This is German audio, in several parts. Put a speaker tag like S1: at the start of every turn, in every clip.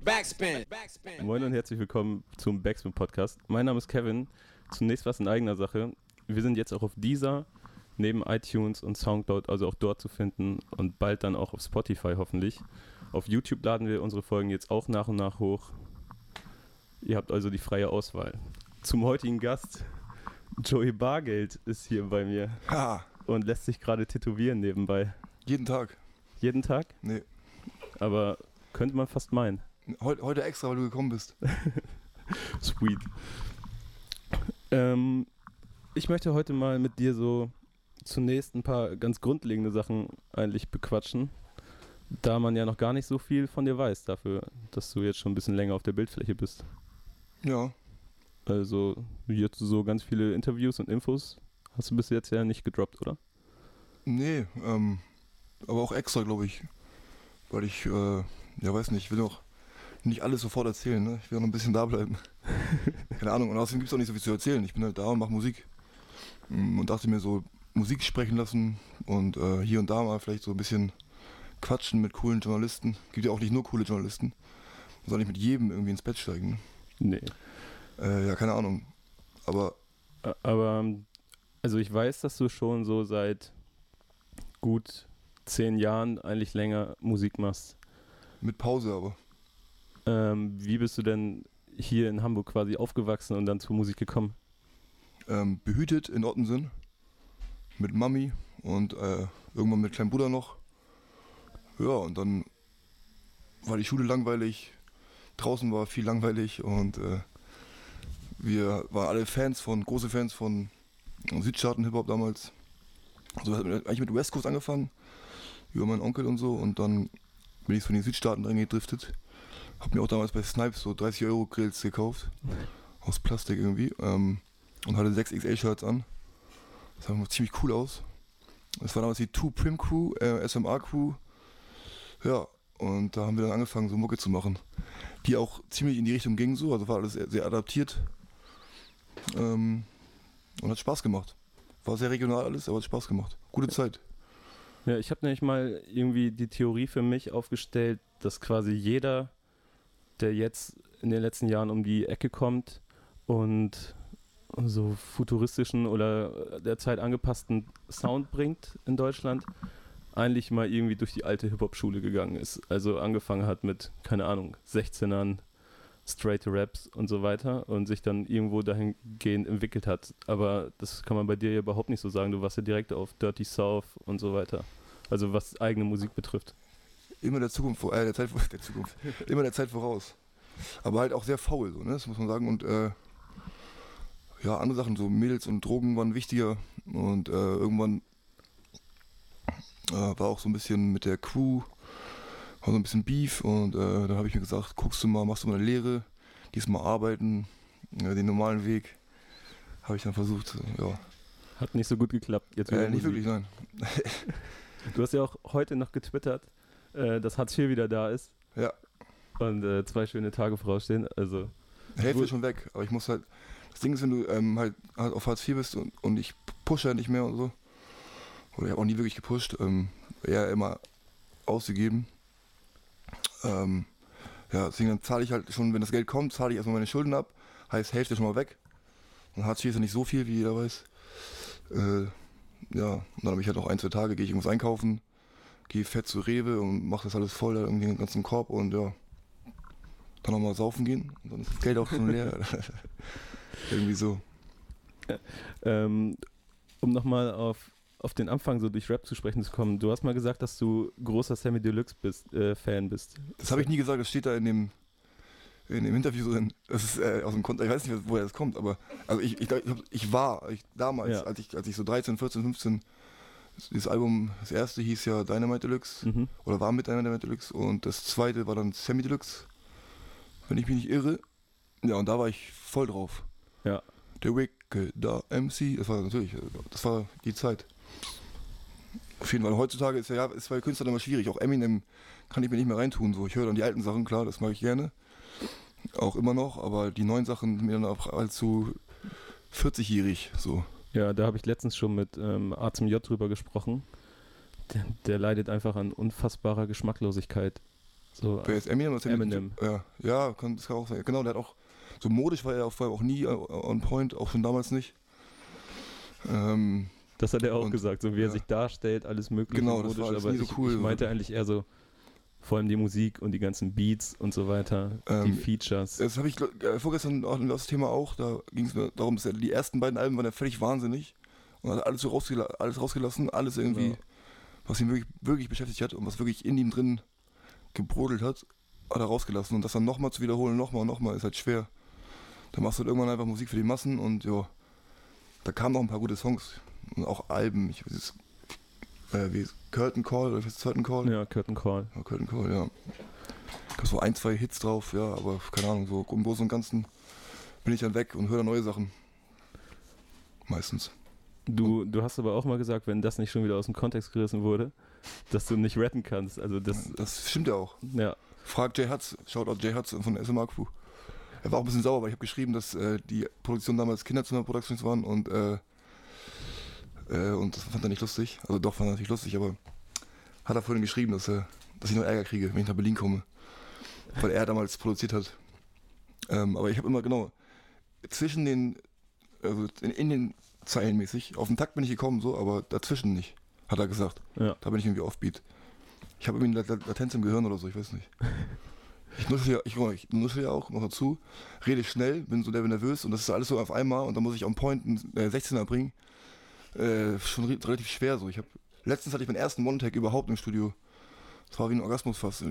S1: Backspin.
S2: Moin und herzlich willkommen zum Backspin Podcast. Mein Name ist Kevin. Zunächst was in eigener Sache. Wir sind jetzt auch auf dieser neben iTunes und Soundcloud, also auch dort zu finden und bald dann auch auf Spotify hoffentlich. Auf YouTube laden wir unsere Folgen jetzt auch nach und nach hoch. Ihr habt also die freie Auswahl. Zum heutigen Gast, Joey Bargeld ist hier bei mir
S3: Ha,
S2: und lässt sich gerade tätowieren nebenbei.
S3: jeden Tag.
S2: Jeden Tag,
S3: Nee,
S2: aber könnte man fast meinen.
S3: Heute, extra, weil du gekommen bist.
S2: Sweet. Ähm, ich möchte heute mal mit dir so zunächst ein paar ganz grundlegende Sachen eigentlich bequatschen, da man ja noch gar nicht so viel von dir weiß, dafür, dass du jetzt schon ein bisschen länger auf der Bildfläche bist.
S3: Ja,
S2: Also jetzt so ganz viele Interviews und Infos hast du bis jetzt ja nicht gedroppt, oder?
S3: nee, ähm, aber auch extra, glaube ich. Weil ich, äh, ja, weiß nicht, ich will auch nicht alles sofort erzählen, ne? Ich will noch ein bisschen da bleiben. Keine Ahnung, und außerdem gibt es auch nicht so viel zu erzählen. Ich bin halt da und mache Musik. Mm, Und dachte mir so, Musik sprechen lassen und äh, hier und da mal vielleicht so ein bisschen quatschen mit coolen Journalisten. Gibt ja auch nicht nur coole Journalisten. Man soll nicht mit jedem irgendwie ins Bett steigen.
S2: Nee.
S3: Ne? Äh, ja, keine Ahnung. Aber
S2: Aber, also ich weiß, dass du schon so seit gut zehn Jahren, eigentlich länger Musik machst.
S3: mit Pause aber.
S2: Ähm, wie bist du denn hier in Hamburg quasi aufgewachsen und dann zur Musik gekommen?
S3: ähm, behütet in Ottensen mit Mami und äh, irgendwann mit kleinem Bruder noch. Ja, und dann war die Schule langweilig, draußen war viel langweilig und äh, wir waren alle Fans von, große Fans von Südstaaten-Hip-Hop damals. Also hat eigentlich mit West Coast angefangen, über meinen Onkel und so und dann bin ich so in die Südstaaten reingedriftet. Hab mir auch damals bei Snipes so 30 Euro Grills gekauft, aus Plastik irgendwie. Ähm, und hatte 6XL-Shirts an. Das sah ziemlich cool aus. Das war damals die Two Prim Crew, äh, SMA Crew. Ja, und da haben wir dann angefangen, so Mucke zu machen. Die auch ziemlich in die Richtung ging so, also war alles sehr, sehr adaptiert. Ähm, und hat Spaß gemacht. War sehr regional alles, aber hat Spaß gemacht. Gute Zeit.
S2: Ja, ich habe nämlich mal irgendwie die Theorie für mich aufgestellt, dass quasi jeder, der jetzt in den letzten Jahren um die Ecke kommt und so futuristischen oder der Zeit angepassten Sound bringt in Deutschland, eigentlich mal irgendwie durch die alte Hip-Hop-Schule gegangen ist. Also angefangen hat mit, keine Ahnung, 16ern, straight Raps und so weiter und sich dann irgendwo dahingehend entwickelt hat. Aber das kann man bei dir ja überhaupt nicht so sagen. Du warst ja direkt auf Dirty South und so weiter. Also was eigene Musik betrifft.
S3: Immer der Zukunft äh, der Zeit der Zukunft. Immer der Zeit voraus. Aber halt auch sehr faul, so, ne? Das muss man sagen. Und äh, ja, andere Sachen, so Mädels und Drogen waren wichtiger. Und äh, irgendwann äh, war auch so ein bisschen mit der Crew, war so ein bisschen Beef. Und äh, dann habe ich mir gesagt, guckst du mal, machst du mal eine Lehre, diesmal arbeiten, äh, den normalen Weg. Habe ich dann versucht, ja.
S2: Hat nicht so gut geklappt. Jetzt
S3: Äh, nicht wirklich, nein.
S2: Du hast ja auch heute noch getwittert, äh, dass Hartz IV wieder da ist
S3: Ja,
S2: und äh, zwei schöne Tage vorausstehen. Also
S3: Hälfte ist schon weg, aber ich muss halt. Das Ding ist, wenn du ähm, halt, halt auf Hartz IV bist und, und ich pushe halt nicht mehr und so. Oder ich habe auch nie wirklich gepusht, ähm, eher immer ausgegeben. Ähm, ja, deswegen dann zahle ich halt schon, wenn das Geld kommt, zahle ich erstmal meine Schulden ab. Heißt, Hälfte schon mal weg. Und Hartz IV ist ja nicht so viel, wie jeder weiß. Äh, ja, und dann habe ich halt noch ein, zwei Tage, gehe ich irgendwas einkaufen, gehe fett zu Rewe und mache das alles voll, da irgendwie den ganzen Korb und ja, dann nochmal saufen gehen und dann ist das Geld auch schon leer. Irgendwie so.
S2: ähm, um nochmal auf, auf den Anfang so durch Rap zu sprechen zu kommen. Du hast mal gesagt, dass du großer Sammy Deluxe bist, äh, Fan bist.
S3: Das habe ich nie gesagt, das steht da in dem, in dem Interview so drin. Das ist äh, aus dem Kontext, ich weiß nicht, woher das kommt, aber also ich, ich, ich, ich war, ich, damals,
S2: Ja.
S3: als, ich, als ich so 13, 14, 15, das Album, das erste hieß ja Dynamite Deluxe
S2: Mhm.
S3: oder war mit Dynamite Deluxe und das zweite war dann Semi Deluxe, wenn ich mich nicht irre. Ja, und da war ich voll drauf.
S2: Ja.
S3: Der Wicked, da MC, das war natürlich, das war die Zeit. Auf jeden Fall, heutzutage ist ja, ja ist bei Künstlern immer schwierig. Auch Eminem kann ich mir nicht mehr reintun. So. Ich höre dann die alten Sachen, klar, das mache ich gerne. Auch immer noch, aber die neuen Sachen sind mir dann auch allzu 40-jährig. So.
S2: Ja, da habe ich letztens schon mit ähm, A zum J drüber gesprochen. Der, der leidet einfach an unfassbarer Geschmacklosigkeit. So,
S3: Wer ist Eminem? Was
S2: Eminem.
S3: Ja, ja kann, das kann auch sein. Genau, der hat auch, so modisch war er vorher auch nie äh, on point, auch schon damals nicht. Ähm,
S2: das hat er auch
S3: und-
S2: gesagt, so wie er
S3: ja.
S2: sich darstellt, alles mögliche
S3: Genau, das war
S2: aber
S3: nie so
S2: ich,
S3: cool.
S2: ich meinte eigentlich eher so, vor allem die Musik und die ganzen Beats und so weiter, die
S3: Ähm,
S2: Features.
S3: Das habe ich äh, vorgestern auch das Thema auch. Da ging es darum, dass die ersten beiden Alben waren ja völlig wahnsinnig und hat alles so rausgela alles rausgelassen, alles irgendwie,
S2: Ja.
S3: was ihn wirklich, wirklich beschäftigt hat und was wirklich in ihm drin gebrodelt hat, hat er rausgelassen. Und das dann nochmal zu wiederholen, nochmal und nochmal, ist halt schwer. Da machst du halt irgendwann einfach Musik für die Massen und ja, da kamen noch ein paar gute Songs und auch Alben. Ich jetzt, äh, wie Curtain Call oder wie heißt Curtain Call?
S2: ja, Curtain Call.
S3: Ja, Curtain Call, ja. Da so ein, zwei Hits drauf, ja, aber keine Ahnung, so im Großen und Ganzen bin ich dann weg und höre dann neue Sachen. Meistens.
S2: Du, du hast aber auch mal gesagt, wenn das nicht schon wieder aus dem Kontext gerissen wurde, dass du nicht rappen kannst. Also das,
S3: Das stimmt ja auch.
S2: ja,
S3: Frag Jay Hutz, Shoutout Jay Hutz von SMA Crew. Er war auch ein bisschen sauer, weil ich habe geschrieben, dass äh, die Produktion damals Kinderzimmer Productions waren und äh, äh, und das fand er nicht lustig. Also doch fand er natürlich lustig, aber hat er vorhin geschrieben, dass, er, dass ich noch Ärger kriege, wenn ich nach Berlin komme. Weil er damals produziert hat. Ähm, aber ich habe immer genau zwischen den, also in, in den Zeilen mäßig, auf den Takt bin ich gekommen, so, aber dazwischen nicht, hat er gesagt.
S2: ja.
S3: Da bin ich irgendwie offbeat. Ich habe irgendwie eine Lat- Latenz im Gehirn oder so, ich weiß nicht. Ich nuschel ja, ich, ich nuschel ja auch noch dazu, rede schnell, bin so der nervös und das ist alles so auf einmal und dann muss ich on point einen äh, 16er bringen. Äh, schon re relativ schwer so. Ich habe letztens hatte ich meinen ersten One-Tag überhaupt im Studio. Das war wie ein Orgasmus fast.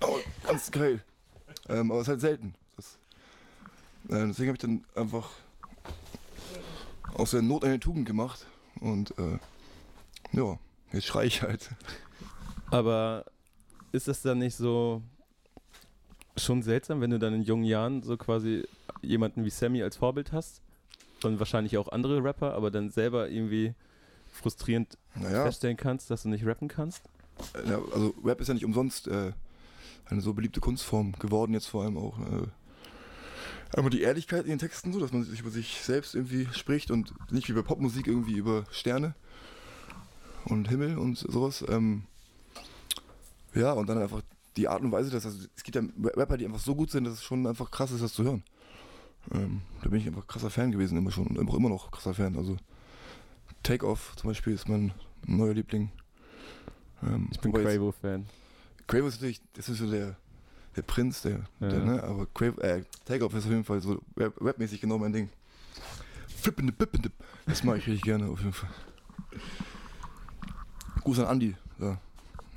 S3: Oh, ganz geil. Ähm, aber es ist halt selten. Das, äh, deswegen habe ich dann einfach aus der Not eine Tugend gemacht und äh, ja, jetzt schrei ich halt.
S2: Aber ist das dann nicht so schon seltsam, wenn du dann in jungen Jahren so quasi jemanden wie Sammy als Vorbild hast und wahrscheinlich auch andere Rapper, aber dann selber irgendwie frustrierend
S3: Naja,
S2: feststellen kannst, dass du nicht rappen kannst?
S3: äh, ja, also Rap ist ja nicht umsonst äh, eine so beliebte Kunstform geworden, jetzt vor allem auch. Äh, aber die Ehrlichkeit in den Texten, so, dass man sich über sich selbst irgendwie spricht und nicht wie bei Popmusik irgendwie über Sterne und Himmel und sowas. Ähm, ja, und dann einfach die Art und Weise, dass also, es gibt ja Rapper, die einfach so gut sind, dass es schon einfach krass ist, das zu hören. Ähm, da bin ich einfach krasser Fan gewesen, immer schon und immer, immer noch krasser Fan. Also Take Off zum Beispiel ist mein neuer Liebling. Ähm,
S2: Ich bin Quavo-Fan.
S3: Quavo ist natürlich, das ist so der, der Prinz, der,
S2: Ja.
S3: der ne, aber Quavo, äh, Takeoff ist auf jeden Fall so rap- rapmäßig genau mein Ding. Das mache ich richtig gerne auf jeden Fall. Gruß an Andi, ja,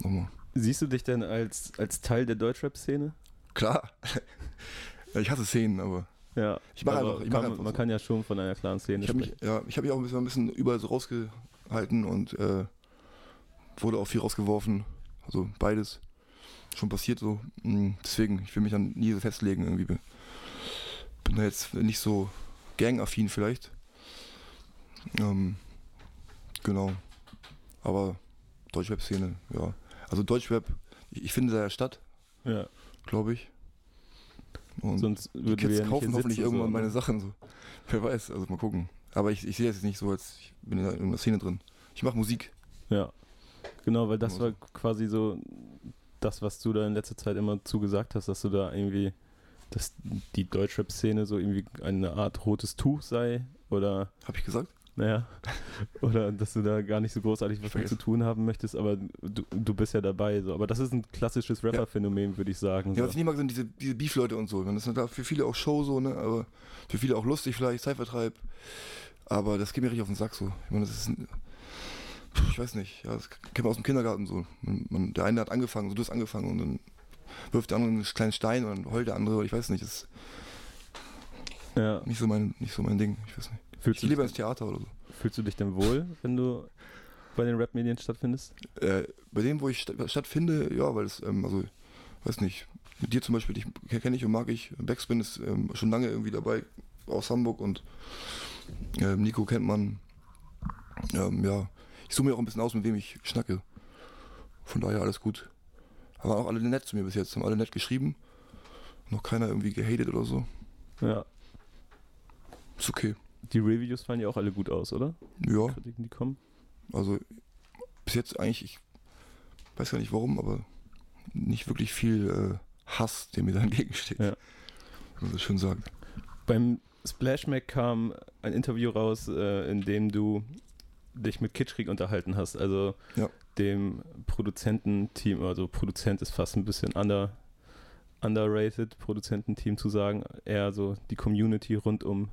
S3: nochmal.
S2: Siehst du dich denn als, als Teil der Deutschrap-Szene?
S3: Klar, ich hasse Szenen, aber
S2: Ja.
S3: Ich mach
S2: aber
S3: einfach- ich mach
S2: kann,
S3: einfach
S2: man
S3: so.
S2: kann ja schon von einer klaren Szene
S3: ich habe
S2: sprechen.
S3: mich, ja, ich hab mich auch ein bisschen, ein bisschen überall so rausgehalten und äh, wurde auch viel rausgeworfen, also beides schon passiert so. Mm, Deswegen, ich will mich dann nie so festlegen irgendwie. Bin da jetzt nicht so gangaffin vielleicht. Ähm, genau. Aber Deutschrap-Szene, ja. Also Deutschrap, ich, ich finde da ja statt,
S2: Ja.
S3: glaube ich. Und
S2: Sonst
S3: die
S2: würden wir
S3: Kids
S2: ja nicht
S3: kaufen hoffentlich irgendwann
S2: so,
S3: meine
S2: ne?
S3: Sachen so. Wer weiß, also mal gucken. Aber ich, ich sehe das jetzt nicht so, als ich bin in irgendeiner Szene drin. Ich mache Musik.
S2: Ja. Genau, weil das
S3: Also.
S2: war quasi so das, was du da in letzter Zeit immer zugesagt hast, dass du da irgendwie, dass die Deutschrap-Szene so irgendwie eine Art rotes Tuch sei oder,
S3: Habe ich gesagt?
S2: Naja, oder dass du da gar nicht so großartig was mit zu tun haben möchtest, aber du, du bist ja dabei. So. Aber das ist ein klassisches Rapper-Phänomen, würde ich sagen.
S3: Ja, was
S2: So.
S3: ich nicht mag, sind diese, diese Beef-Leute und so. Das ist für viele auch Show so, ne? Aber für viele auch lustig vielleicht, Zeitvertreib. Aber das geht mir richtig auf den Sack so. Ich meine, das ist. ein- Ich weiß nicht, ja, das kennt man aus dem Kindergarten so. Man, man, der eine hat angefangen, so du hast angefangen und dann wirft der andere einen kleinen Stein und dann heult der andere, ich weiß nicht, das ist
S2: Ja.
S3: nicht so mein, nicht so mein Ding, ich weiß nicht.
S2: Fühlst,
S3: Ich
S2: du,
S3: liebe ins Theater oder so.
S2: fühlst du dich denn wohl, wenn du bei den Rap-Medien stattfindest?
S3: Äh, bei dem, wo ich sta- stattfinde, ja, weil es, ähm, also, weiß nicht, mit dir zum Beispiel, dich kenne ich und mag ich. Backspin ist ähm, schon lange irgendwie dabei aus Hamburg und ähm, Nico kennt man. Ähm, ja, ich suche mir auch ein bisschen aus, mit wem ich schnacke. Von daher alles gut. Aber auch alle nett zu mir bis jetzt, haben alle nett geschrieben. Noch keiner irgendwie gehatet oder so.
S2: Ja.
S3: Ist okay.
S2: Die Reviews fallen ja auch alle gut aus, oder?
S3: Ja,
S2: Kritiken, die kommen.
S3: also bis jetzt eigentlich, ich weiß gar nicht warum, aber nicht wirklich viel äh, Hass, der mir da entgegensteht.
S2: Ja.
S3: Wenn man so schön sagt.
S2: Beim Splash Mac kam ein Interview raus, äh, in dem du dich mit Kitschkrieg unterhalten hast, also
S3: Ja.
S2: dem Produzententeam, also Produzent ist fast ein bisschen under, underrated, Produzententeam zu sagen, eher so die Community rund um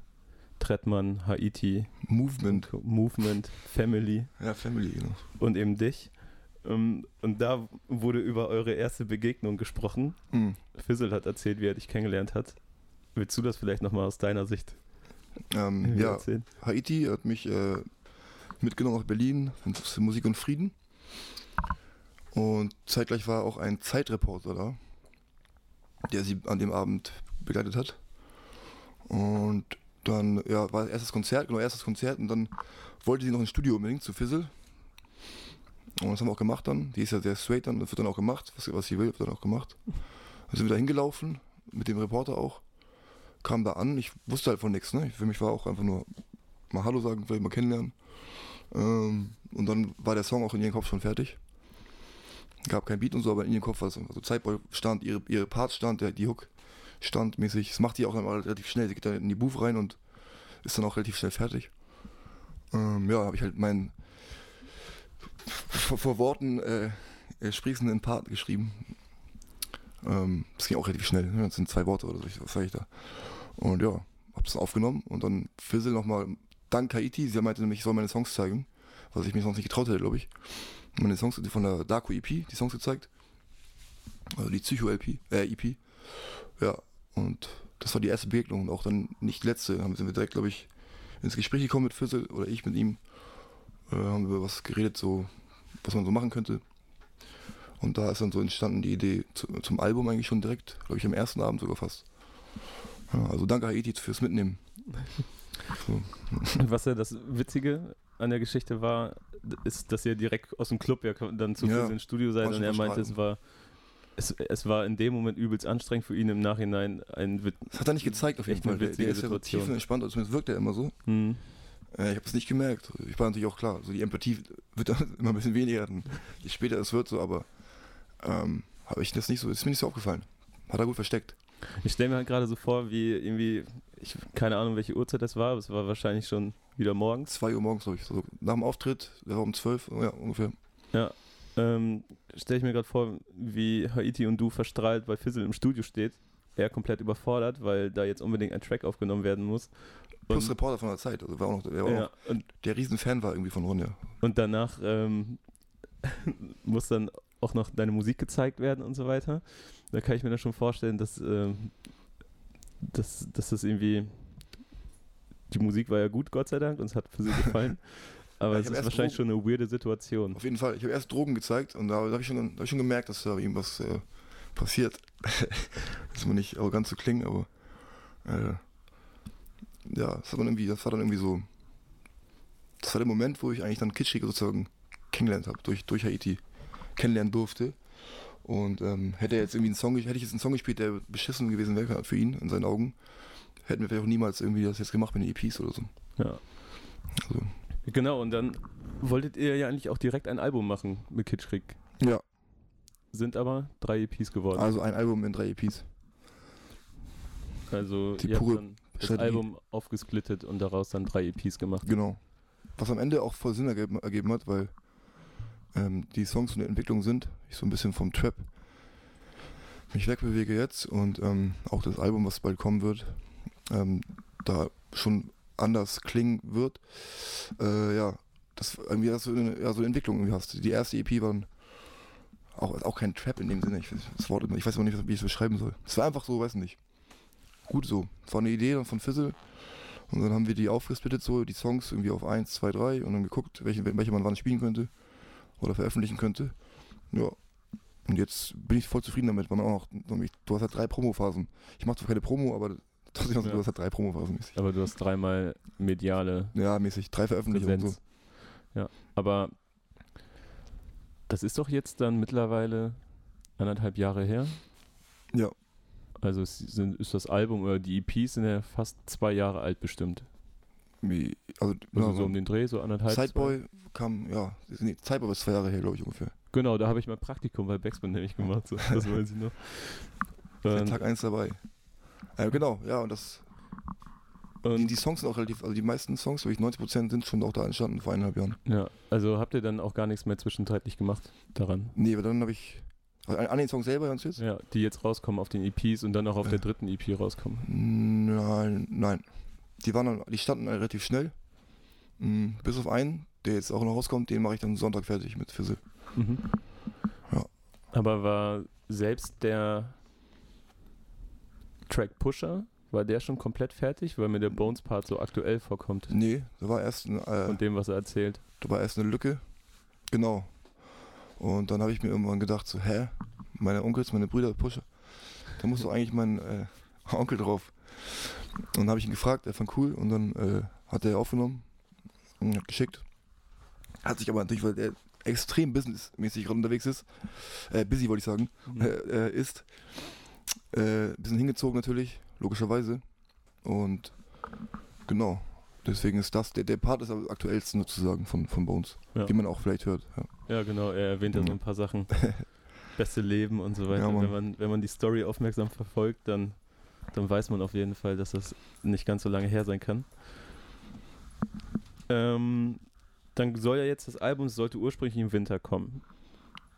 S2: Trettmann, Haiti,
S3: Movement.
S2: Movement, Family
S3: Ja, Family, genau.
S2: und eben dich. Ähm, Und da wurde über eure erste Begegnung gesprochen.
S3: Mhm.
S2: Fizzle hat erzählt, wie er dich kennengelernt hat. Willst du das vielleicht nochmal aus deiner Sicht
S3: Ähm, ja,
S2: erzählen?
S3: Haiti hat mich äh, mitgenommen nach Berlin für Musik und Frieden. Und zeitgleich war auch ein Zeitreporter da, der sie an dem Abend begleitet hat. Und dann ja, war erstes Konzert, genau, erstes Konzert und dann wollte sie noch ins Studio unbedingt zu Fizzle. Und das haben wir auch gemacht dann. Die ist ja sehr straight dann, das wird dann auch gemacht, was, was sie will, wird dann auch gemacht. Dann sind wir da hingelaufen, mit dem Reporter auch. Kam da an, ich wusste halt von nichts, ne? Für mich war auch einfach nur mal Hallo sagen, vielleicht mal kennenlernen. Ähm, und dann war der Song auch in ihrem Kopf schon fertig. Gab kein Beat und so, aber in ihrem Kopf war es also Zeitboy stand, ihre, ihre Parts stand, der, die Hook stand mäßig. Das macht die auch dann relativ schnell. Sie geht dann in die Booth rein und ist dann auch relativ schnell fertig. Ähm, ja, habe ich halt meinen vor, vor Worten äh, äh, sprießenden Part geschrieben. Ähm, das ging auch relativ schnell. Ne? Das sind zwei Worte oder so. Was sag ich da? Und ja, hab's aufgenommen und dann Fizzle nochmal dank Haiti. Sie meinte nämlich, ich soll meine Songs zeigen, was ich mich sonst nicht getraut hätte, glaube ich. Meine Songs von der Darko EP, die Songs gezeigt. Also die Psycho-LP, äh, EP. Ja, und das war die erste Begegnung und auch dann nicht die letzte. Dann sind wir direkt, glaube ich, ins Gespräch gekommen mit Fizzle oder ich mit ihm. Äh, haben über was geredet, so, was man so machen könnte. Und da ist dann so entstanden die Idee zu, zum Album eigentlich schon direkt, glaube ich, am ersten Abend sogar fast. Ja, also danke Haiti fürs Mitnehmen. So.
S2: Und was ja das Witzige an der Geschichte war, ist, dass ihr direkt aus dem Club ja dann zu
S3: Ja,
S2: ins Studio seid und er meinte, es war es, es war in dem Moment übelst anstrengend für ihn im Nachhinein ein
S3: Das hat er nicht gezeigt auf jeden Fall. Der, der ist ja so
S2: Situation.
S3: tief und entspannt, also zumindest wirkt er immer so.
S2: hm.
S3: Äh, ich habe es nicht gemerkt. Ich war natürlich auch klar. So die Empathie wird dann immer ein bisschen weniger, je später es wird so, aber ähm, habe ich das nicht so, ist mir nicht so aufgefallen. Hat er gut versteckt.
S2: Ich stelle mir halt gerade so vor, wie irgendwie, ich keine Ahnung, welche Uhrzeit das war, aber es war wahrscheinlich schon wieder morgens.
S3: 2 Uhr morgens, glaube ich. So, nach dem Auftritt, der war um 12, ja, ungefähr.
S2: Ähm, stelle ich mir gerade vor, wie Haiti und du verstrahlt bei Fizzle im Studio steht. Er komplett überfordert, weil da jetzt unbedingt ein Track aufgenommen werden muss.
S3: Plus
S2: Und,
S3: Reporter von der Zeit. Also war auch noch, der, war auch
S2: ja,
S3: noch,
S2: und,
S3: der Riesenfan war irgendwie von Ronja.
S2: und danach ähm, muss dann auch noch deine Musik gezeigt werden und so weiter. Da kann ich mir dann schon vorstellen, dass, ähm, dass, dass das irgendwie. Die Musik war ja gut, Gott sei Dank, und es hat für sie gefallen. Aber es ist wahrscheinlich schon eine weirde Situation.
S3: Auf jeden Fall. Ich habe erst Drogen gezeigt und da, habe ich, schon- da hab ich schon gemerkt, dass da irgendwas äh, passiert. das muss nicht arrogant zu klingen, aber äh, ja, das, hat dann irgendwie, das war dann irgendwie so. Das war der Moment, wo ich eigentlich dann Kitschig sozusagen kennengelernt habe, durch, durch Haiti kennenlernen durfte. Und ähm, hätte er jetzt irgendwie einen Song, hätte ich jetzt einen Song gespielt, der beschissen gewesen wäre für ihn, in seinen Augen, hätten wir vielleicht auch niemals irgendwie das jetzt gemacht mit den EPs oder so.
S2: Ja.
S3: Also,
S2: Genau, und dann wolltet ihr ja eigentlich auch direkt ein Album machen mit Kitschkrieg.
S3: ja,
S2: Sind aber drei EPs geworden.
S3: also ein Album in drei EPs.
S2: Also
S3: die
S2: ihr habt
S3: pure
S2: dann das
S3: Strategie.
S2: Album aufgesplittet und daraus dann drei EPs gemacht.
S3: Genau. Was am Ende auch voll Sinn ergeben, ergeben hat, weil ähm, die Songs und die Entwicklung sind, ich so ein bisschen vom Trap mich wegbewege jetzt und ähm, auch das Album, was bald kommen wird, ähm, da schon anders klingen wird. Äh, ja, das irgendwie dass du eine, ja, so eine Entwicklung irgendwie hast. Die erste EP war auch, auch kein Trap in dem Sinne. Ich, das Wort, ich weiß auch nicht, wie ich es beschreiben soll. Es war einfach so, weiß nicht. Gut so. Es war eine Idee von Fizzle. Und dann haben wir die aufgesplittet, so die Songs irgendwie auf 1, 2, 3 und dann geguckt, welche, welche man wann spielen könnte oder veröffentlichen könnte. Ja. Und jetzt bin ich voll zufrieden damit, man auch du hast halt drei Promophasen. Ich mache zwar keine Promo, aber hast du
S2: Ja.
S3: hast halt drei Promophasen mäßig.
S2: Aber du hast dreimal mediale
S3: Ja, mäßig. Drei Veröffentlichungen so.
S2: Ja, aber das ist doch jetzt dann mittlerweile anderthalb Jahre her.
S3: Ja.
S2: Also sind, ist das Album oder die EPs sind ja fast zwei Jahre alt bestimmt.
S3: Wie, also,
S2: Also
S3: ja,
S2: so um den Dreh, so anderthalb.
S3: Sideboy kam, ja, nee, Sideboy ist zwei Jahre her, glaube ich, ungefähr.
S2: Genau, da habe ich mein Praktikum bei Backspin nämlich gemacht. So, das weiß ich noch.
S3: Tag 1 dabei. Äh, genau, ja, und das. Die,
S2: und,
S3: die Songs sind auch relativ, also die meisten Songs, wirklich 90% sind schon auch da entstanden vor eineinhalb Jahren.
S2: ja, also habt ihr dann auch gar nichts mehr zwischenzeitlich gemacht daran?
S3: Nee, aber dann habe ich. Also an, den Song selber Sie jetzt?
S2: Ja, die jetzt rauskommen auf den EPs und dann auch auf der
S3: Ja.
S2: dritten EP rauskommen.
S3: Nein, nein. Die waren dann, die standen relativ schnell. Mm, Bis auf einen, der jetzt auch noch rauskommt, den mache ich dann Sonntag fertig mit Fizzle.
S2: Mhm.
S3: Ja.
S2: Aber war selbst der Track Pusher, war der schon komplett fertig, weil mir der Bones-Part so aktuell vorkommt
S3: Nee, da war erst, ein, äh,
S2: und dem, was er erzählt.
S3: da war erst eine Lücke. Genau. Und dann habe ich mir irgendwann gedacht, so, hä? Meine Onkels, meine Brüder, Pusher. Da muss doch eigentlich mein äh, Onkel drauf. Und dann habe ich ihn gefragt, er fand cool und dann äh, hat er aufgenommen und hat geschickt. Hat sich aber natürlich, weil er extrem businessmäßig gerade unterwegs ist, äh, busy wollte ich sagen,
S2: Mhm.
S3: äh, äh, ist, äh, ein bisschen hingezogen natürlich, logischerweise. Und genau, deswegen ist das, der, der Part ist am aktuellsten sozusagen von, von Bones,
S2: Ja.
S3: wie man auch vielleicht hört. Ja.
S2: Ja, genau, er erwähnt ja so ein paar Sachen. Beste Leben und so weiter.
S3: Ja,
S2: wenn, man, wenn man die Story aufmerksam verfolgt, dann, dann weiß man auf jeden Fall, dass das nicht ganz so lange her sein kann. Ähm, dann soll ja jetzt das Album, sollte ursprünglich im Winter kommen.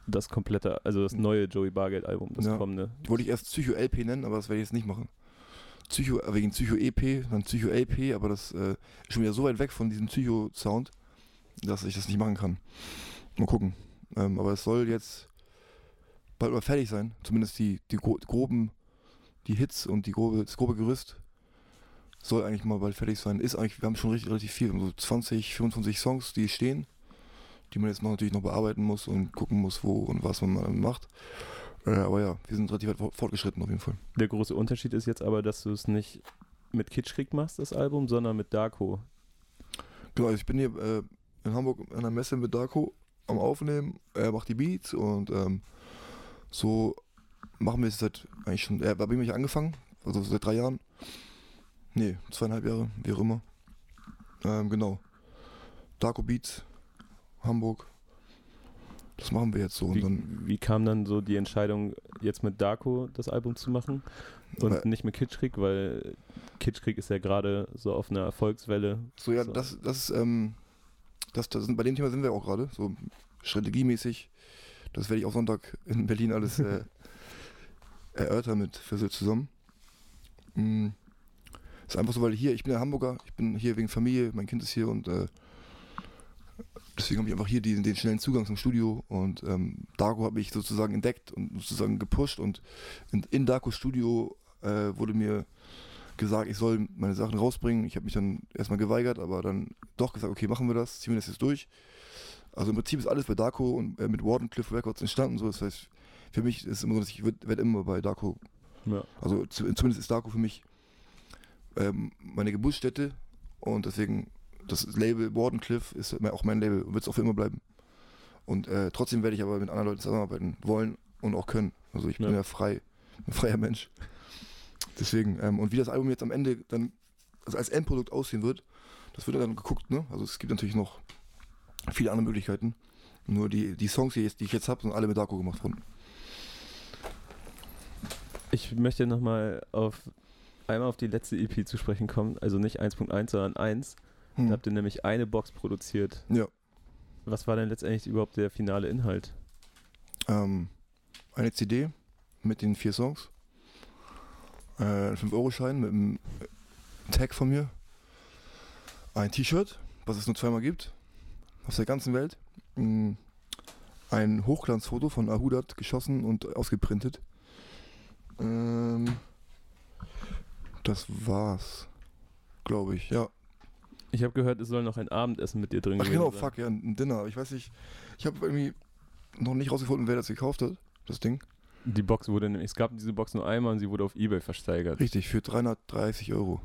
S2: Das komplette, also das neue Joey Bargeld-Album, das
S3: Ja.
S2: kommende.
S3: Wollte ich erst Psycho-LP nennen, aber das werde ich jetzt nicht machen. Psycho, äh, wegen Psycho-EP, dann Psycho-LP, aber das äh, ist schon wieder so weit weg von diesem Psycho-Sound, dass ich das nicht machen kann. Mal gucken. Ähm, aber es soll jetzt bald mal fertig sein. Zumindest die, die gro groben, die Hits und die grobe, das grobe Gerüst soll eigentlich mal bald fertig sein. Ist eigentlich, wir haben schon richtig, relativ viel, so 20, 25 Songs, die stehen, die man jetzt noch natürlich noch bearbeiten muss und gucken muss, wo und was man macht. Äh, aber ja, wir sind relativ weit fort- fortgeschritten auf jeden Fall.
S2: Der große Unterschied ist jetzt aber, dass du es nicht mit Kitschkrieg machst, das Album, sondern mit Darko.
S3: Genau, ich bin hier äh, in Hamburg an der Messe mit Darko am Aufnehmen. Er macht die Beats und ähm, so machen wir es seit eigentlich schon, er habe ich mich angefangen, also seit drei Jahren. Nee, zweieinhalb Jahre, wie auch immer. Ähm, genau. Darko Beats, Hamburg. Das machen wir jetzt so.
S2: Wie, wie kam dann so die Entscheidung, jetzt mit Darko das Album zu machen und
S3: Weil-
S2: nicht mit Kitschkrieg, weil Kitschkrieg ist ja gerade so auf einer Erfolgswelle.
S3: so ja,
S2: so.
S3: das, das, ähm, das, das sind, bei dem Thema sind wir auch gerade, so strategiemäßig. Das werde ich auch Sonntag in Berlin alles äh, erörtern mit Fissel zusammen. Mm. Ist einfach so, weil hier, ich bin ja Hamburger, ich bin hier wegen Familie, mein Kind ist hier und äh, deswegen habe ich einfach hier die, den schnellen Zugang zum Studio und ähm, Darko hat mich sozusagen entdeckt und sozusagen gepusht und in, in Darkos Studio äh, wurde mir gesagt, ich soll meine Sachen rausbringen. Ich habe mich dann erstmal geweigert, aber dann doch gesagt, okay, machen wir das, ziehen wir das jetzt durch. Also im Prinzip ist alles bei Darko und äh, mit Wardenclyffe Records entstanden. So, das heißt, für mich ist immer so, dass ich werde werd immer bei Darko
S2: Ja.
S3: also zu, zumindest ist Darko für mich ähm, meine Geburtsstätte und deswegen das Label Wardenclyffe ist auch mein Label und wird es auch für immer bleiben. Und äh, trotzdem werde ich aber mit anderen Leuten zusammenarbeiten wollen und auch können. Also ich
S2: Ja.
S3: bin ja frei, ein freier Mensch. Deswegen, ähm, und wie das Album jetzt am Ende dann also als Endprodukt aussehen wird, das wird dann geguckt, ne? Also es gibt natürlich noch viele andere Möglichkeiten. Nur die, die Songs, die, jetzt, die ich jetzt habe, sind alle mit Darko gemacht worden.
S2: Ich möchte nochmal auf einmal auf die letzte EP zu sprechen kommen, also nicht 1.1, sondern 1.
S3: Hm.
S2: Da habt ihr nämlich eine Box produziert.
S3: Ja.
S2: Was war denn letztendlich überhaupt der finale Inhalt?
S3: ähm, eine CD mit den vier Songs, äh, ein 5-Euro-Schein mit einem Tag von mir, ein T-Shirt, was es nur zweimal gibt, auf der ganzen Welt, mm, ein Hochglanzfoto von Ahudat geschossen und ausgeprintet. Ähm, das war's, glaube ich, ja.
S2: Ich habe gehört, es soll noch ein Abendessen mit dir drin
S3: Ach
S2: gewesen
S3: genau,
S2: sein.
S3: fuck, ja, ein Dinner. Ich weiß nicht, ich habe irgendwie noch nicht rausgefunden, wer das gekauft hat, das Ding.
S2: Die Box wurde nämlich, es gab diese Box nur einmal und sie wurde auf Ebay versteigert.
S3: Richtig, für 330 Euro.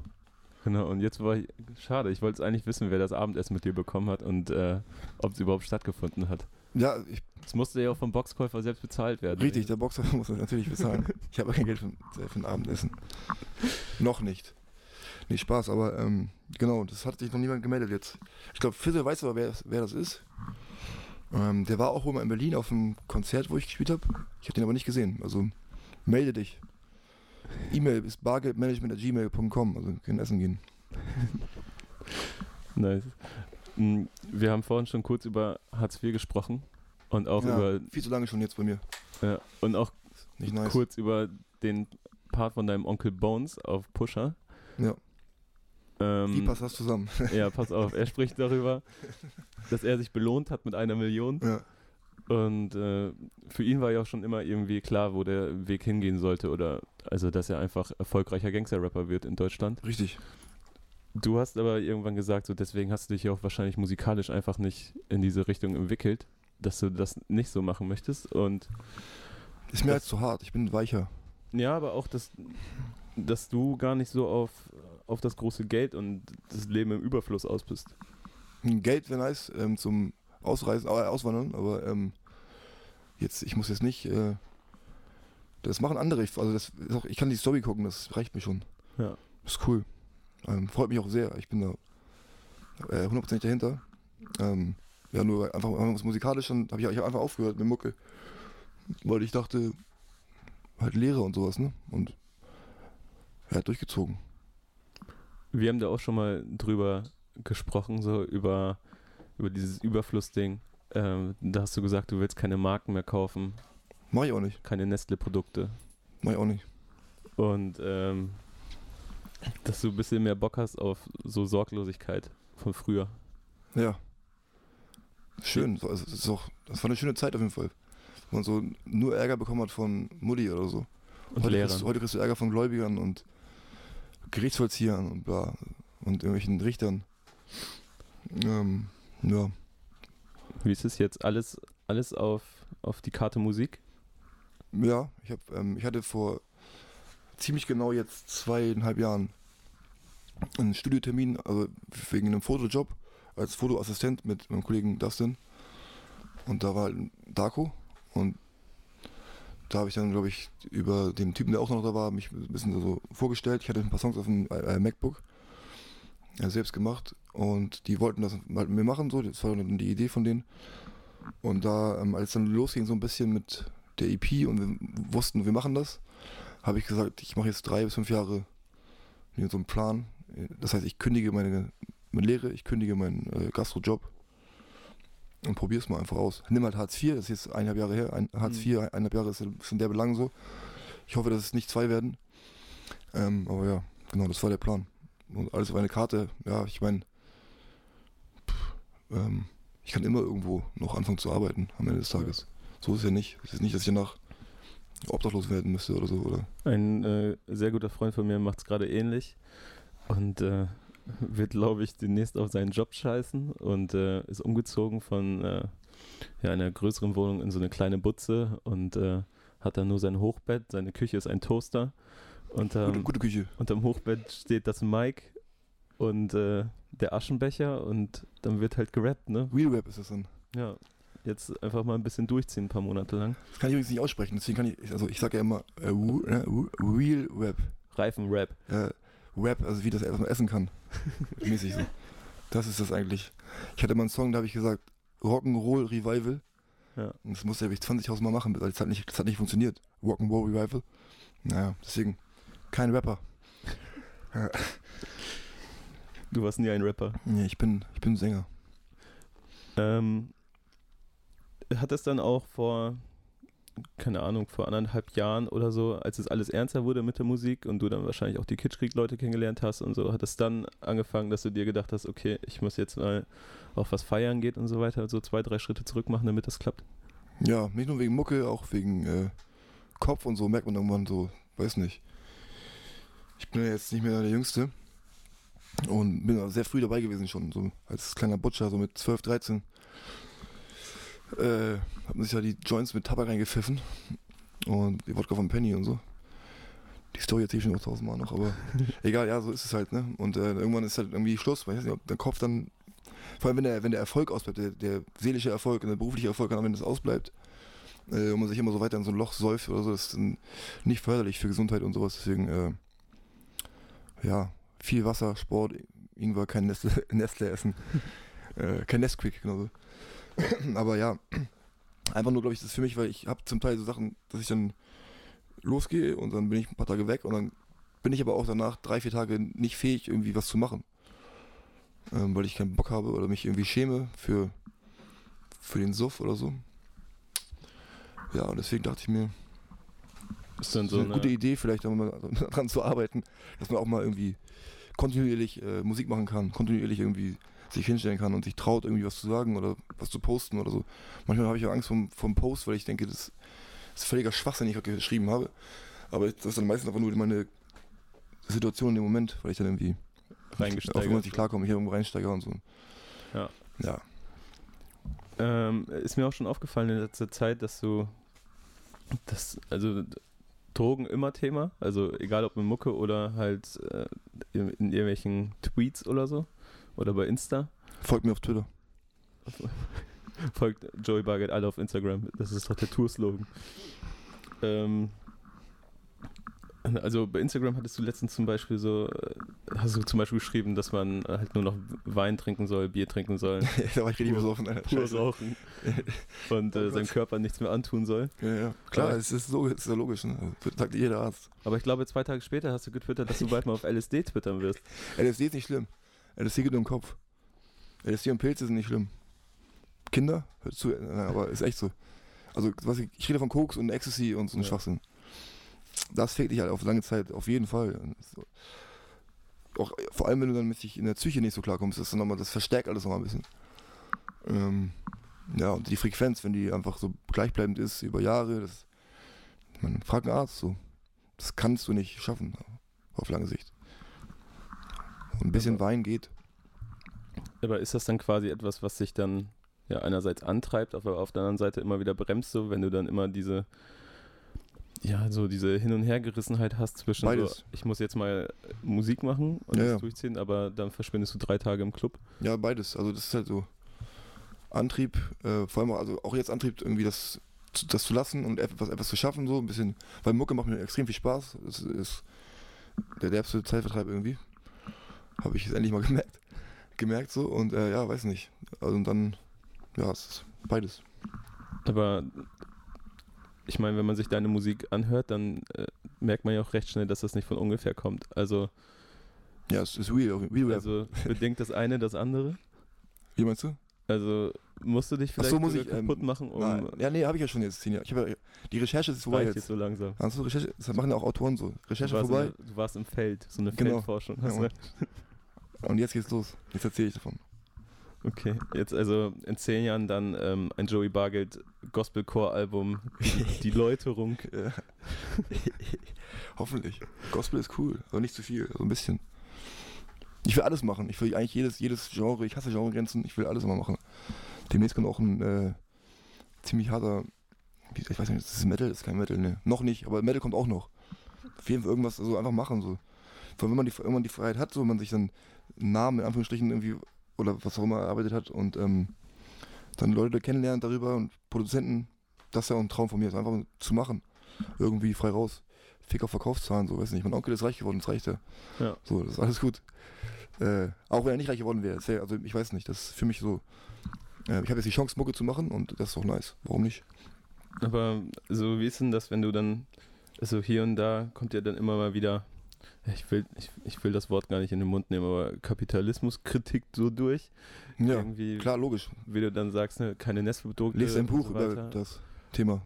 S2: Genau, und jetzt war ich, schade, ich wollte es eigentlich wissen, wer das Abendessen mit dir bekommen hat und äh, ob es überhaupt stattgefunden hat.
S3: Ja, ich,
S2: Es musste ja auch vom Boxkäufer selbst bezahlt werden.
S3: richtig, der Boxer muss das natürlich bezahlen. Ich habe kein Geld für, für ein Abendessen. noch nicht. Nee, Spaß, aber ähm, genau, das hat sich noch niemand gemeldet jetzt. Ich glaube, Fizzle weiß aber, wer, wer das ist. Ähm, der war auch wohl mal in Berlin auf einem Konzert, wo ich gespielt habe. Ich habe den aber nicht gesehen. Also melde dich. E-Mail ist bargeldmanagement.gmail.com, also wir können essen gehen.
S2: Nice. Mm, Wir haben vorhin schon kurz über Hartz IV gesprochen und auch
S3: ja,
S2: über
S3: viel zu lange schon jetzt bei mir.
S2: ja, und auch
S3: nice.
S2: kurz über den Part von deinem Onkel Bones auf Pusher.
S3: Ja.
S2: Ähm,
S3: Wie passt das zusammen?
S2: Ja, pass auf, er spricht darüber, dass er sich belohnt hat mit einer Million.
S3: ja.
S2: Und äh, für ihn war ja auch schon immer irgendwie klar, wo der Weg hingehen sollte. Oder also, dass er einfach erfolgreicher Gangster-Rapper wird in Deutschland.
S3: Richtig.
S2: Du hast aber irgendwann gesagt, so deswegen hast du dich ja auch wahrscheinlich musikalisch einfach nicht in diese Richtung entwickelt, dass du das nicht so machen möchtest. Und
S3: Ist mir halt zu hart. Ich bin weicher.
S2: ja, aber auch, dass, dass du gar nicht so auf, auf das große Geld und das Leben im Überfluss aus bist.
S3: Geld wäre nice ähm, zum Ausreisen, äh, Auswandern, aber ähm, jetzt, ich muss jetzt nicht. Äh, das machen andere. Ich, also das ist auch, ich kann die Story gucken, das reicht mir schon.
S2: Ja.
S3: Das ist cool. Ähm, freut mich auch sehr. Ich bin da äh, 100% dahinter. Ähm, ja, nur einfach, einfach musikalisch, dann habe ich, ich hab einfach aufgehört mit Mucke. Weil ich dachte, halt Lehre und sowas, ne? Und er hat durchgezogen.
S2: Wir haben da auch schon mal drüber gesprochen, so über, über dieses Überflussding. Ähm, da hast du gesagt, du willst keine Marken mehr kaufen,
S3: Mach ich auch nicht.
S2: keine Nestle-Produkte.
S3: Mach ich auch nicht.
S2: Und ähm, dass du ein bisschen mehr Bock hast auf so Sorglosigkeit von früher.
S3: Ja. Schön. So, Also, ist auch, das war eine schöne Zeit auf jeden Fall. Wo man so nur Ärger bekommen hat von Mutti oder so.
S2: Und
S3: heute,
S2: Lehrern.
S3: kriegst, heute kriegst du Ärger von Gläubigern und Gerichtsvollziehern und bla. Und irgendwelchen Richtern. Ähm, ja.
S2: Wie ist es jetzt? Alles, alles auf, auf die Karte Musik?
S3: Ja, ich, hab, ähm, ich hatte vor ziemlich genau jetzt zweieinhalb Jahren einen Studiotermin, also wegen einem Fotojob als Fotoassistent mit meinem Kollegen Dustin. Und da war halt ein Darko und da habe ich dann, glaube ich, über den Typen, der auch noch da war, mich ein bisschen so vorgestellt. Ich hatte ein paar Songs auf dem äh, MacBook äh, selbst gemacht und die wollten das halt mit mir machen, so. Das war dann die Idee von denen. Und da, ähm, als dann losging, so ein bisschen mit der EP und wir wussten, wir machen das, habe ich gesagt, ich mache jetzt drei bis fünf Jahre mir so einen Plan. Das heißt, ich kündige meine, meine Lehre, ich kündige meinen äh, Gastrojob und probiere es mal einfach aus. Nimm halt Hartz IV, das ist jetzt eineinhalb Jahre her. Ein, Hartz
S2: Mhm.
S3: IV, eineinhalb Jahre ist schon der Belang so. Ich hoffe, dass es nicht zwei werden. Ähm, aber ja, genau, das war der Plan. Und alles auf eine Karte, ja, ich meine, ähm, ich kann immer irgendwo noch anfangen zu arbeiten am Ende des Tages. So ist es ja nicht. Es ist nicht, dass ich danach obdachlos werden müsste oder so, oder?
S2: Ein äh, sehr guter Freund von mir macht es gerade ähnlich und äh, wird, glaube ich, demnächst auf seinen Job scheißen und äh, ist umgezogen von äh, ja, einer größeren Wohnung in so eine kleine Butze und äh, hat dann nur sein Hochbett, seine Küche ist ein Toaster. Und,
S3: Gute,
S2: ähm,
S3: gute Küche.
S2: unterm Hochbett steht das Mic und äh, der Aschenbecher und dann wird halt gerappt, ne?
S3: Real Rap ist das dann.
S2: Ja, jetzt einfach mal ein bisschen durchziehen, ein paar Monate lang.
S3: Das kann ich übrigens nicht aussprechen, deswegen kann ich, also ich sage ja immer äh, ru- äh, ru- Real Rap.
S2: Reifenrap.
S3: Rap, also wie das er was man essen kann. Mäßig so. Das ist das eigentlich. Ich hatte mal einen Song, da habe ich gesagt, Rock'n'Roll Revival.
S2: Ja.
S3: Und das musste ich 20.000 Mal machen, weil es hat nicht, das hat nicht funktioniert. Rock'n'Roll Revival. Naja, deswegen kein Rapper.
S2: Du warst nie ein Rapper.
S3: nee, ich bin, ich bin Sänger.
S2: Ähm, hat es dann auch vor, keine Ahnung, vor anderthalb Jahren oder so, als es alles ernster wurde mit der Musik und du dann wahrscheinlich auch die Kitschkrieg-Leute kennengelernt hast und so, hat es dann angefangen, dass du dir gedacht hast, okay, ich muss jetzt mal auch was feiern geht und so weiter, so zwei, drei Schritte zurück machen, damit das klappt?
S3: Ja, nicht nur wegen Mucke, auch wegen äh, Kopf und so merkt man irgendwann so, weiß nicht. Ich bin ja jetzt nicht mehr der Jüngste und bin auch sehr früh dabei gewesen schon, so als kleiner Butcher, so mit 12, 13. Äh, hat man sich ja die Joints mit Tabak reingepfiffen und die Wodka von Penny und so. Die Story erzähle ich schon noch tausendmal noch, aber egal, ja, so ist es halt, ne? Und äh, irgendwann ist halt irgendwie Schluss, weil ich weiß nicht, ob der Kopf dann, vor allem wenn der, wenn der Erfolg ausbleibt, der, der seelische Erfolg und der berufliche Erfolg, wenn das ausbleibt, äh, und man sich immer so weiter in so ein Loch säuft oder so, das ist nicht förderlich für Gesundheit und sowas. Deswegen, äh, ja, viel Wasser, Sport, Ingwer, kein Nestle, Nestle essen, äh, kein Nesquik, genau so. Aber ja, einfach nur, glaube ich, das ist für mich, weil ich habe zum Teil so Sachen, dass ich dann losgehe und dann bin ich ein paar Tage weg und dann bin ich aber auch danach drei, vier Tage nicht fähig, irgendwie was zu machen. Ähm, weil ich keinen Bock habe oder mich irgendwie schäme für, für den Suff oder so. Ja, und deswegen dachte ich mir,
S2: Ist dann
S3: so
S2: so
S3: eine gute Idee, vielleicht mal daran zu arbeiten, dass man auch mal irgendwie kontinuierlich äh, Musik machen kann, kontinuierlich irgendwie sich hinstellen kann und sich traut, irgendwie was zu sagen oder was zu posten oder so. Manchmal habe ich auch Angst vom, vom Post, weil ich denke, das ist völliger Schwachsinn, den ich gerade geschrieben habe. Aber das ist dann meistens einfach nur meine Situation in dem Moment, weil ich dann irgendwie auf irgendwas nicht klarkomme, hier irgendwo reinsteige und so.
S2: Ja.
S3: Ja.
S2: Ähm, ist mir auch schon aufgefallen in letzter Zeit, dass du das, also Drogen immer Thema, also egal ob mit Mucke oder halt äh, in irgendwelchen Tweets oder so oder bei Insta.
S3: Folgt mir auf Twitter.
S2: Folgt Joey Bargett alle auf Instagram, das ist doch der Tour-Slogan. Ähm, also bei Instagram hattest du letztens zum Beispiel so, äh, hast du zum Beispiel geschrieben, dass man äh, halt nur noch Wein trinken soll, Bier trinken soll,
S3: da war ich richtig besoffen, Alter.
S2: pur
S3: Scheiße.
S2: rauchen und
S3: Oh
S2: äh,
S3: Gott.
S2: seinem Körper nichts mehr antun soll.
S3: Ja, ja. Klar, es ist, so, ist ja logisch, ne? Das sagt jeder Arzt.
S2: Aber ich glaube, zwei Tage später hast du getwittert, dass du bald mal auf LSD twittern wirst.
S3: LSD ist nicht schlimm. LSD geht nur im Kopf. LSD und Pilze sind nicht schlimm. Kinder, hört zu, äh, aber ist echt so. Also, was ich, ich rede von Koks und Ecstasy und so ein
S2: Ja.
S3: Schwachsinn. Das fehlt dich halt auf lange Zeit, auf jeden Fall. Auch, vor allem, wenn du dann mit dich in der Psyche nicht so klarkommst, das, ist dann noch mal, das verstärkt alles nochmal ein bisschen. Ähm, ja, und die Frequenz, wenn die einfach so gleichbleibend ist über Jahre, das, man fragt einen Arzt so. Das kannst du nicht schaffen, auf lange Sicht. Und ein bisschen
S2: Aber-
S3: Wein geht.
S2: Aber ist das dann quasi etwas, was sich dann ja einerseits antreibt, aber auf der anderen Seite immer wieder bremst, so wenn du dann immer diese ja, so diese Hin- und Hergerissenheit hast zwischen so,
S3: Beides.
S2: ich muss jetzt mal Musik machen und
S3: Ja,
S2: das
S3: ja.
S2: durchziehen, aber dann verschwindest du drei Tage im Club.
S3: Ja, beides. Also das ist halt so Antrieb, äh, vor allem auch, also auch jetzt Antrieb, irgendwie das, zu- das zu lassen und etwas, etwas zu schaffen, so ein bisschen, weil Mucke macht mir extrem viel Spaß. Das ist der derbste Zeitvertreib irgendwie. Habe ich jetzt endlich mal gemerkt. Gemerkt so und äh, ja, weiß nicht. Also und dann, ja, es ist beides.
S2: Aber ich meine, wenn man sich deine Musik anhört, dann äh, merkt man ja auch recht schnell, dass das nicht von ungefähr kommt. Also,
S3: Ja, es ist real. real
S2: also bedingt das eine das andere.
S3: Wie meinst du?
S2: Also musst du dich
S3: Ach
S2: vielleicht
S3: so, muss ich, ähm,
S2: kaputt machen, um
S3: Nein. Ja, nee, habe ich ja schon jetzt zehn Jahre. Ich hab ja, die Recherche ist vorbei
S2: reicht
S3: jetzt.
S2: so langsam.
S3: Hast du Recherche? Das machen ja auch Autoren so.
S2: Du
S3: Recherche
S2: warst,
S3: vorbei.
S2: in, du warst im Feld, so eine
S3: Genau.
S2: Feldforschung.
S3: Ja,
S2: Hast du.
S3: Und jetzt geht's los. Jetzt erzähle ich davon.
S2: Okay, jetzt also in zehn Jahren dann ähm, ein Joey Bargeld Gospelcore-Album, Die Läuterung.
S3: Hoffentlich. Gospel ist cool, aber nicht zu viel, so ein bisschen. Ich will alles machen. Ich will eigentlich jedes, jedes Genre, ich hasse Genregrenzen, ich will alles immer machen. Demnächst kommt auch ein äh, ziemlich harter, ich weiß nicht, ist das Metal? Das ist kein Metal, ne. Noch nicht, aber Metal kommt auch noch. Auf jeden Fall irgendwas, so einfach machen, so. Vor allem, wenn man die, man die Freiheit hat, so, man sich dann Namen in Anführungsstrichen irgendwie oder was auch immer erarbeitet hat und ähm, dann Leute kennenlernt darüber und Produzenten, das ist ja auch ein Traum von mir, ist einfach zu machen. Irgendwie frei raus. Fick auf Verkaufszahlen, so, weiß nicht. Mein Onkel ist reich geworden, das reicht ja. So, das ist alles gut. Äh, auch wenn er nicht reich geworden wäre. das wär- Also, ich weiß nicht, das ist für mich so. Äh, ich habe jetzt die Chance, Mucke zu machen und das ist auch nice. Warum nicht?
S2: Aber so wie ist denn das, wenn du dann, also hier und da kommt ja dann immer mal wieder, ich will, ich, ich will das Wort gar nicht in den Mund nehmen, aber Kapitalismuskritik so durch.
S3: Ja,
S2: Irgendwie,
S3: klar, logisch.
S2: wie du dann sagst, ne, keine Nestprodukte.
S3: Lest ein Buch
S2: so
S3: über das Thema.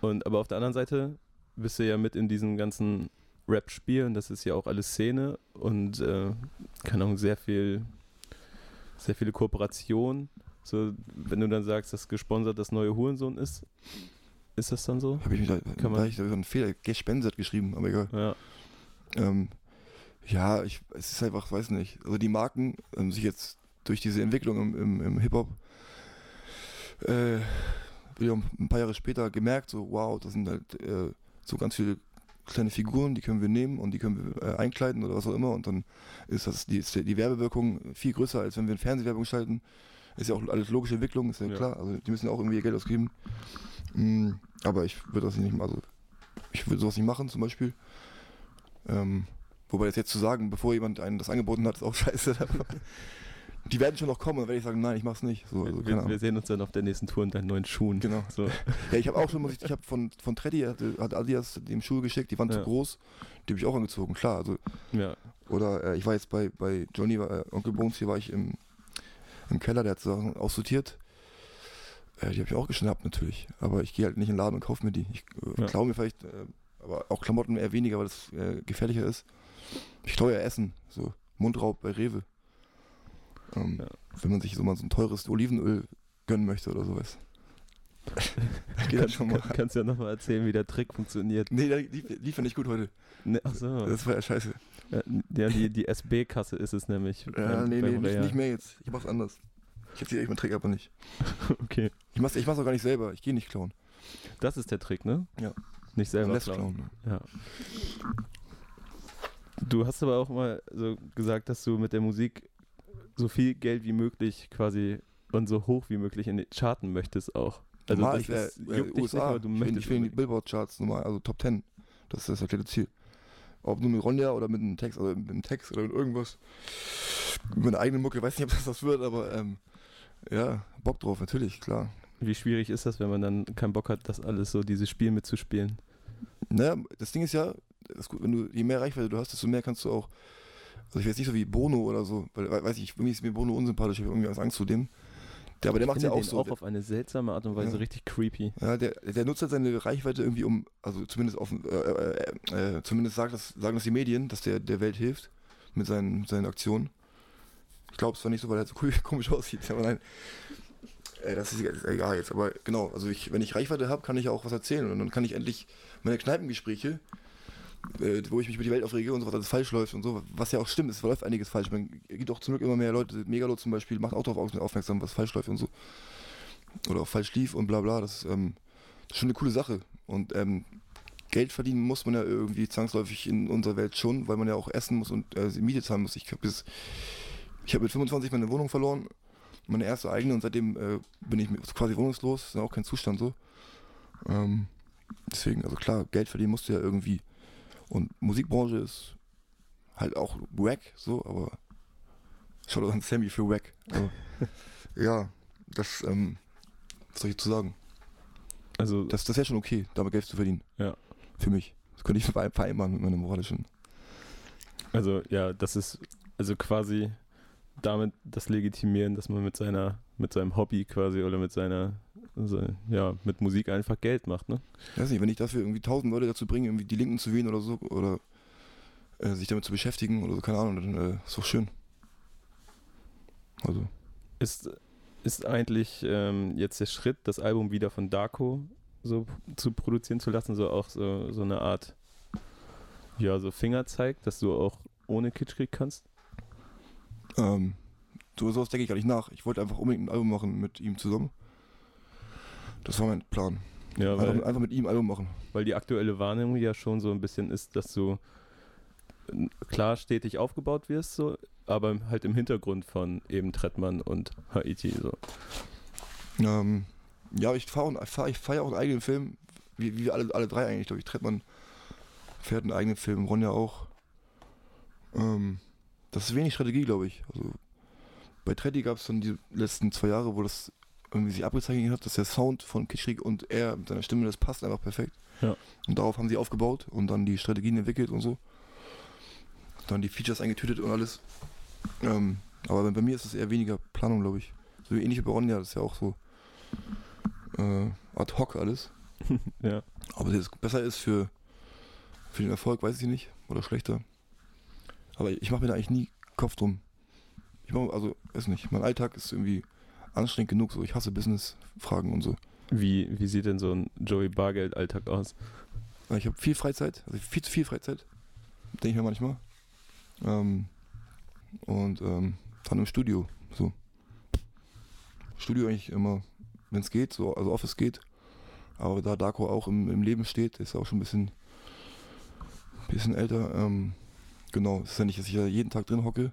S2: Und aber auf der anderen Seite bist du ja mit in diesem ganzen Rap-Spiel und das ist ja auch alles Szene und äh, keine Ahnung, sehr viel, sehr viele Kooperationen. So, wenn du dann sagst, dass gesponsert das neue Hurensohn ist, ist das dann so?
S3: Habe ich mich da,
S2: Kann
S3: da
S2: man-
S3: hab ich da einen Fehler, Gespenset geschrieben, aber egal.
S2: Ja.
S3: Ähm, ja, ich, es ist einfach, weiß nicht. Also die Marken ähm, sich jetzt durch diese Entwicklung im, im, im Hip-Hop äh, wieder ein paar Jahre später gemerkt, so wow, das sind halt äh, so ganz viele kleine Figuren, die können wir nehmen und die können wir äh, einkleiden oder was auch immer und dann ist das die, ist die Werbewirkung viel größer, als wenn wir eine Fernsehwerbung schalten. Ist ja auch alles logische Entwicklung, ist ja,
S2: Ja.
S3: klar. Also die müssen ja auch irgendwie ihr Geld ausgeben. Mm, aber ich würde das nicht also ich würde sowas nicht machen zum Beispiel. Ähm, wobei das jetzt zu sagen, bevor jemand einen das angeboten hat, ist auch scheiße. Die werden schon noch kommen, dann werde ich sagen, nein, ich mach's nicht. So, also,
S2: wir, wir sehen uns dann auf der nächsten Tour in deinen neuen Schuhen.
S3: Genau.
S2: So.
S3: Ja, ich habe auch schon, muss ich, ich habe von, von Treddy, hat, Adidas dem Schuhe geschickt, die waren zu
S2: Ja.
S3: groß, die habe ich auch angezogen, klar. Also,
S2: Ja.
S3: oder äh, ich war jetzt bei, bei Johnny, äh, Onkel Bones, hier war ich im, im Keller, der hat Sachen aussortiert. Äh, die habe ich auch geschnappt natürlich, aber ich gehe halt nicht in den Laden und kaufe mir die. Ich äh,
S2: Ja.
S3: klaue mir vielleicht, äh, aber auch Klamotten eher weniger, weil das äh, gefährlicher ist. Ich ja Essen, so Mundraub bei Rewe. Ähm,
S2: Ja.
S3: Wenn man sich so mal so ein teures Olivenöl gönnen möchte oder sowas. Geht das schon mal.
S2: Kann, kannst ja nochmal erzählen, wie der Trick funktioniert.
S3: Nee, der lief, lief ja nicht gut heute.
S2: Ne, achso.
S3: Das war ja scheiße.
S2: Ja, die, die SB-Kasse ist es nämlich.
S3: Ja,
S2: beim-
S3: nee,
S2: beim
S3: nee, nicht, nicht mehr jetzt. Ich mach's anders. Ich erzähle euch meinen Trick aber nicht.
S2: Okay.
S3: Ich mach's, ich mach's auch gar nicht selber. Ich gehe nicht klauen.
S2: Das ist der Trick, ne?
S3: Ja.
S2: Nicht selber klauen. Ja. Du hast aber auch mal so gesagt, dass du mit der Musik so viel Geld wie möglich quasi und so hoch wie möglich in den Charten möchtest auch. Also
S3: Normal,
S2: das,
S3: ich
S2: das
S3: äh,
S2: juckt dich
S3: USA.
S2: nicht, du
S3: ich will,
S2: möchtest
S3: ich will in die. Billboard-Charts normal, also Top 10. Das ist das erklärte Ziel. Ob nur mit Ronja oder mit einem Text, oder mit einem Text oder mit irgendwas. Mit meiner eigenen Mucke, weiß nicht, ob das was wird, aber ähm, ja, Bock drauf, natürlich, klar.
S2: Wie schwierig ist das, wenn man dann keinen Bock hat, das alles so, dieses Spiel mitzuspielen?
S3: Naja, das Ding ist ja, ist gut, wenn du, je mehr Reichweite du hast, desto mehr kannst du auch, also ich weiß nicht so wie Bono oder so, weil, we- weiß ich, irgendwie ist mir Bono unsympathisch, ich habe irgendwie Angst zu dem. Der, aber der macht ja auch so.
S2: auch auf eine seltsame Art und Weise
S3: Ja.
S2: richtig creepy.
S3: Ja, der, der nutzt halt seine Reichweite irgendwie um, also zumindest auf, äh, äh, äh, zumindest sagt das, sagen das die Medien, dass der der Welt hilft mit seinen, seinen Aktionen. Ich glaube es zwar nicht so, weil er so komisch aussieht, aber nein. Äh, das ist egal jetzt, aber genau, also ich, wenn ich Reichweite habe, kann ich auch was erzählen und dann kann ich endlich meine Kneipengespräche, äh, wo ich mich über die Welt aufrege und so was alles falsch läuft und so, was ja auch stimmt, es läuft einiges falsch. Man gibt auch zum Glück immer mehr Leute, Megalo zum Beispiel macht auch darauf aufmerksam, was falsch läuft und so. Oder auch falsch lief und bla bla, das ist, ähm, ist schon eine coole Sache. Und ähm, Geld verdienen muss man ja irgendwie zwangsläufig in unserer Welt schon, weil man ja auch essen muss und äh, Miete zahlen muss. Ich habe ich habe mit 25 meine Wohnung verloren, meine erste eigene und seitdem äh, bin ich quasi wohnungslos, ist ja auch kein Zustand so. Ähm, deswegen, also klar, Geld verdienen musst du ja irgendwie. Und Musikbranche ist halt auch wack, so, aber schaut doch an Sammy für wack. Also, ja, das, ähm, was soll ich dazu sagen?
S2: Also
S3: Das, das wäre schon okay, damit Geld zu verdienen.
S2: Ja.
S3: Für mich. Das könnte ich verein- vereinbaren mit meiner moralischen.
S2: Also ja, das ist also quasi damit das Legitimieren, dass man mit seiner, mit seinem Hobby quasi oder mit seiner, so, ja, mit Musik einfach Geld macht, ne?
S3: Ich weiß nicht, wenn ich dafür irgendwie tausend Leute dazu bringe, irgendwie die Linken zu wählen oder so, oder äh, sich damit zu beschäftigen oder so, keine Ahnung, dann äh, ist doch schön. Also,
S2: Ist, ist eigentlich ähm, jetzt der Schritt, das Album wieder von Darko so zu produzieren zu lassen, so auch so, so eine Art, ja, so Fingerzeig, dass du auch ohne Kitschkrieg kannst?
S3: Ähm, so sowas denke ich gar nicht nach. Ich wollte einfach unbedingt ein Album machen mit ihm zusammen. Das war mein Plan.
S2: Ja, weil,
S3: Einfach, mit ihm ein Album machen.
S2: weil die aktuelle Wahrnehmung ja schon so ein bisschen ist, dass du klar stetig aufgebaut wirst, so, aber halt im Hintergrund von eben Trettmann und Haiti. So.
S3: Ähm, ja, ich fahre fahr, ich fahr ja auch einen eigenen Film, wie, wie wir alle, alle drei eigentlich, glaube ich. Trettmann fährt einen eigenen Film, Ronja auch. Ähm, das ist wenig Strategie, glaube ich. Also, bei Tretti gab es dann die letzten zwei Jahre, wo das irgendwie sich abgezeichnet hat, dass der Sound von Kitschrik und er mit seiner Stimme, das passt einfach perfekt.
S2: Ja.
S3: Und darauf haben sie aufgebaut und dann die Strategien entwickelt und so. Dann die Features eingetütet und alles. Ähm, aber bei mir ist es eher weniger Planung, glaube ich. So ähnlich wie bei Ronja, das ist ja auch so äh, ad hoc alles.
S2: ja.
S3: Aber dass es besser ist für, für den Erfolg, weiß ich nicht. Oder schlechter. Aber ich mache mir da eigentlich nie Kopf drum. Ich mache, also, weiß nicht, mein Alltag ist irgendwie anstrengend genug. So, ich hasse Business-Fragen und so.
S2: Wie, wie sieht denn so ein Joey Bargeld-Alltag aus?
S3: Ich habe viel Freizeit, also viel zu viel Freizeit. Denke ich mir manchmal. Ähm, und ähm, dann im Studio. So. Studio eigentlich immer, wenn es geht, so, also Office geht. Aber da Darko auch im, im Leben steht, ist er auch schon ein bisschen, bisschen älter. Ähm, genau, es ist ja nicht, dass ich da jeden Tag drin hocke.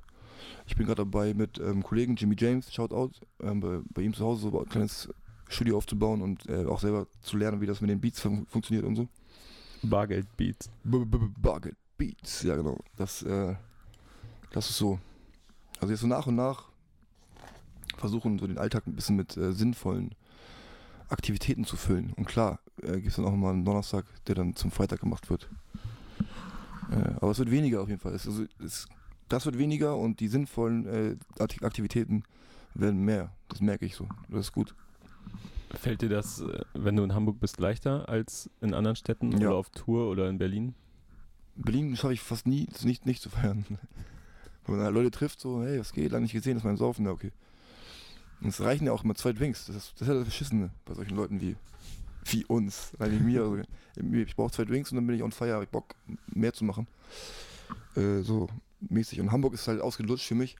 S3: Ich bin gerade dabei mit ähm, Kollegen Jimmy James, Shoutout, ähm, bei, bei ihm zu Hause so ein kleines Studio aufzubauen und äh, auch selber zu lernen, wie das mit den Beats fun funktioniert und so.
S2: Bargeld-Beats.
S3: B- B- B- Bargeld Beats, ja genau. Das, äh, das ist so. Also jetzt so nach und nach versuchen, so den Alltag ein bisschen mit äh, sinnvollen Aktivitäten zu füllen. Und klar, äh, gibt es dann auch mal einen Donnerstag, der dann zum Freitag gemacht wird. Äh, aber es wird weniger auf jeden Fall. Es, also, es, das wird weniger und die sinnvollen äh, Akt- Aktivitäten werden mehr. Das merke ich so. Das ist gut.
S2: Fällt dir das, äh, wenn du in Hamburg bist, leichter als in anderen Städten
S3: Ja.
S2: oder auf Tour oder in Berlin?
S3: Berlin schaffe ich fast nie, nicht, nicht zu feiern. Wenn man Leute trifft, so, hey, was geht, lange nicht gesehen, das ist mein Saufen, ja, okay. Und es reichen ja auch immer zwei Drinks. Das ist, das ist ja das Beschissene bei solchen Leuten wie, wie uns. Nein, wie mir. Also, ich brauche zwei Drinks und dann bin ich on fire, hab ich Bock, mehr zu machen. Äh, so mäßig. Und Hamburg ist halt ausgelutscht für mich.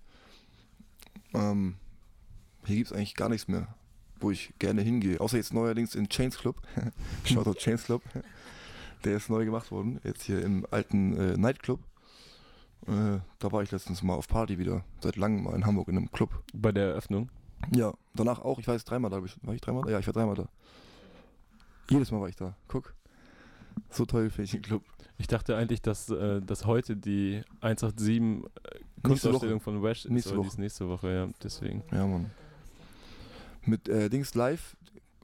S3: Ähm, hier gibt es eigentlich gar nichts mehr, wo ich gerne hingehe. Außer jetzt neuerdings in Chains Club. Shoutout Chains Club. Der ist neu gemacht worden. Jetzt hier im alten äh, Nightclub. Äh, da war ich letztens mal auf Party wieder. Seit langem mal in Hamburg in einem Club.
S2: Bei der Eröffnung?
S3: Ja, danach auch. Ich war jetzt dreimal da. ich. War ich dreimal da? Ja, ich war dreimal da. Jedes Mal war ich da. Guck. So toll finde ich den Club.
S2: Ich dachte eigentlich, dass, äh, dass heute die 187 äh, Kunstausstellung von Wesh ist,
S3: Nächste
S2: aber die
S3: Woche.
S2: ist nächste Woche, ja, deswegen.
S3: Ja, Mann. Mit äh, Dings live.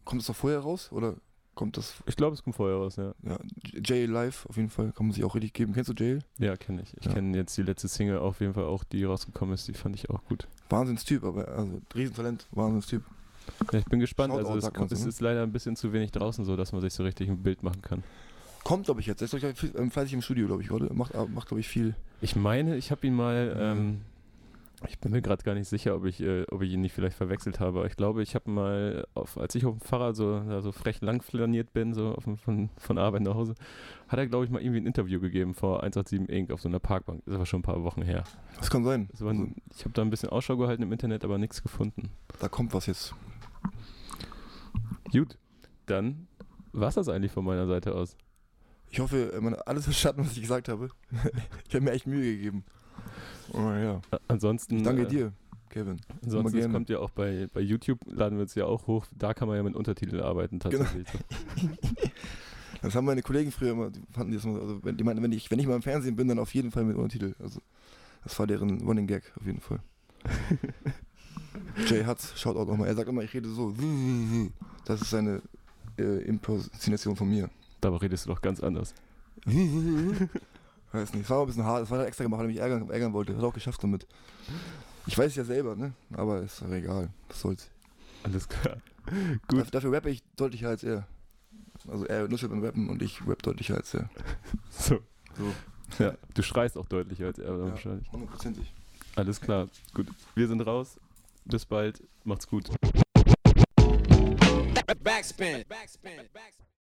S3: Kommt das noch vorher raus? Oder kommt das.
S2: Ich glaube, es kommt vorher raus, ja.
S3: Ja, Jail live auf jeden Fall. Kann man sich auch richtig geben. Kennst du Jail?
S2: Ja, kenne ich. Ich
S3: Ja.
S2: kenne jetzt die letzte Single auf jeden Fall auch, die rausgekommen ist, die fand ich auch gut.
S3: Wahnsinnstyp, aber also Riesentalent, Wahnsinnstyp.
S2: Ja, ich bin gespannt,
S3: Shoutout,
S2: also es, es
S3: so, ne?
S2: ist leider ein bisschen zu wenig draußen so, dass man sich so richtig ein Bild machen kann.
S3: Kommt, glaube ich, jetzt. Er ist, glaub ich, ähm, fleißig im Studio, glaube ich, oder? Macht, macht glaube ich, viel.
S2: Ich meine, ich habe ihn mal,
S3: Mhm.
S2: ähm, ich bin mir gerade gar nicht sicher, ob ich, äh, ob ich ihn nicht vielleicht verwechselt habe, aber ich glaube, ich habe mal, auf, als ich auf dem Fahrrad so, da so frech lang flaniert bin, so auf, von, von Arbeit nach Hause, hat er, glaube ich, mal irgendwie ein Interview gegeben vor 187 Inc. auf so einer Parkbank. Ist aber schon ein paar Wochen her.
S3: Das kann sein.
S2: Das war
S3: Also,
S2: ich habe da ein bisschen Ausschau gehalten im Internet, aber nichts gefunden.
S3: da kommt was jetzt.
S2: Gut, dann war es das eigentlich von meiner Seite aus.
S3: Ich hoffe, man hat alles verstanden, was ich gesagt habe. ich habe mir echt Mühe gegeben. Oh, ja.
S2: Ansonsten,
S3: Ich danke
S2: äh,
S3: dir, Kevin.
S2: ansonsten kommt ja auch bei, bei YouTube, laden wir es ja auch hoch. Da kann man ja mit Untertiteln arbeiten
S3: Genau.
S2: tatsächlich.
S3: Das haben meine Kollegen früher immer, die fanden die das immer, also wenn, die meinten, wenn ich, wenn ich mal im Fernsehen bin, dann auf jeden Fall mit Untertitel. Also das war deren Running Gag auf jeden Fall. Jay Hutz, schaut auch mal. Er sagt immer, ich rede so. Das ist seine äh, Impersonation von mir.
S2: Dabei redest du doch ganz anders.
S3: Weiß nicht, es war ein bisschen hart, es war extra gemacht, weil er mich ärgern, ärgern wollte. Hat auch geschafft damit. Ich weiß es ja selber, ne? Aber ist doch egal. Was soll's.
S2: Alles klar.
S3: Gut. Dafür, dafür rappe ich deutlicher als er. Also er nuschelt beim Rappen und ich rap deutlicher als er.
S2: So.
S3: So.
S2: Ja, du schreist auch deutlicher als er
S3: Ja.
S2: wahrscheinlich.
S3: Hundertprozentig.
S2: Alles klar. Gut. Wir sind raus. Bis bald. Macht's gut.
S1: Backspin. Backspin. Backspin.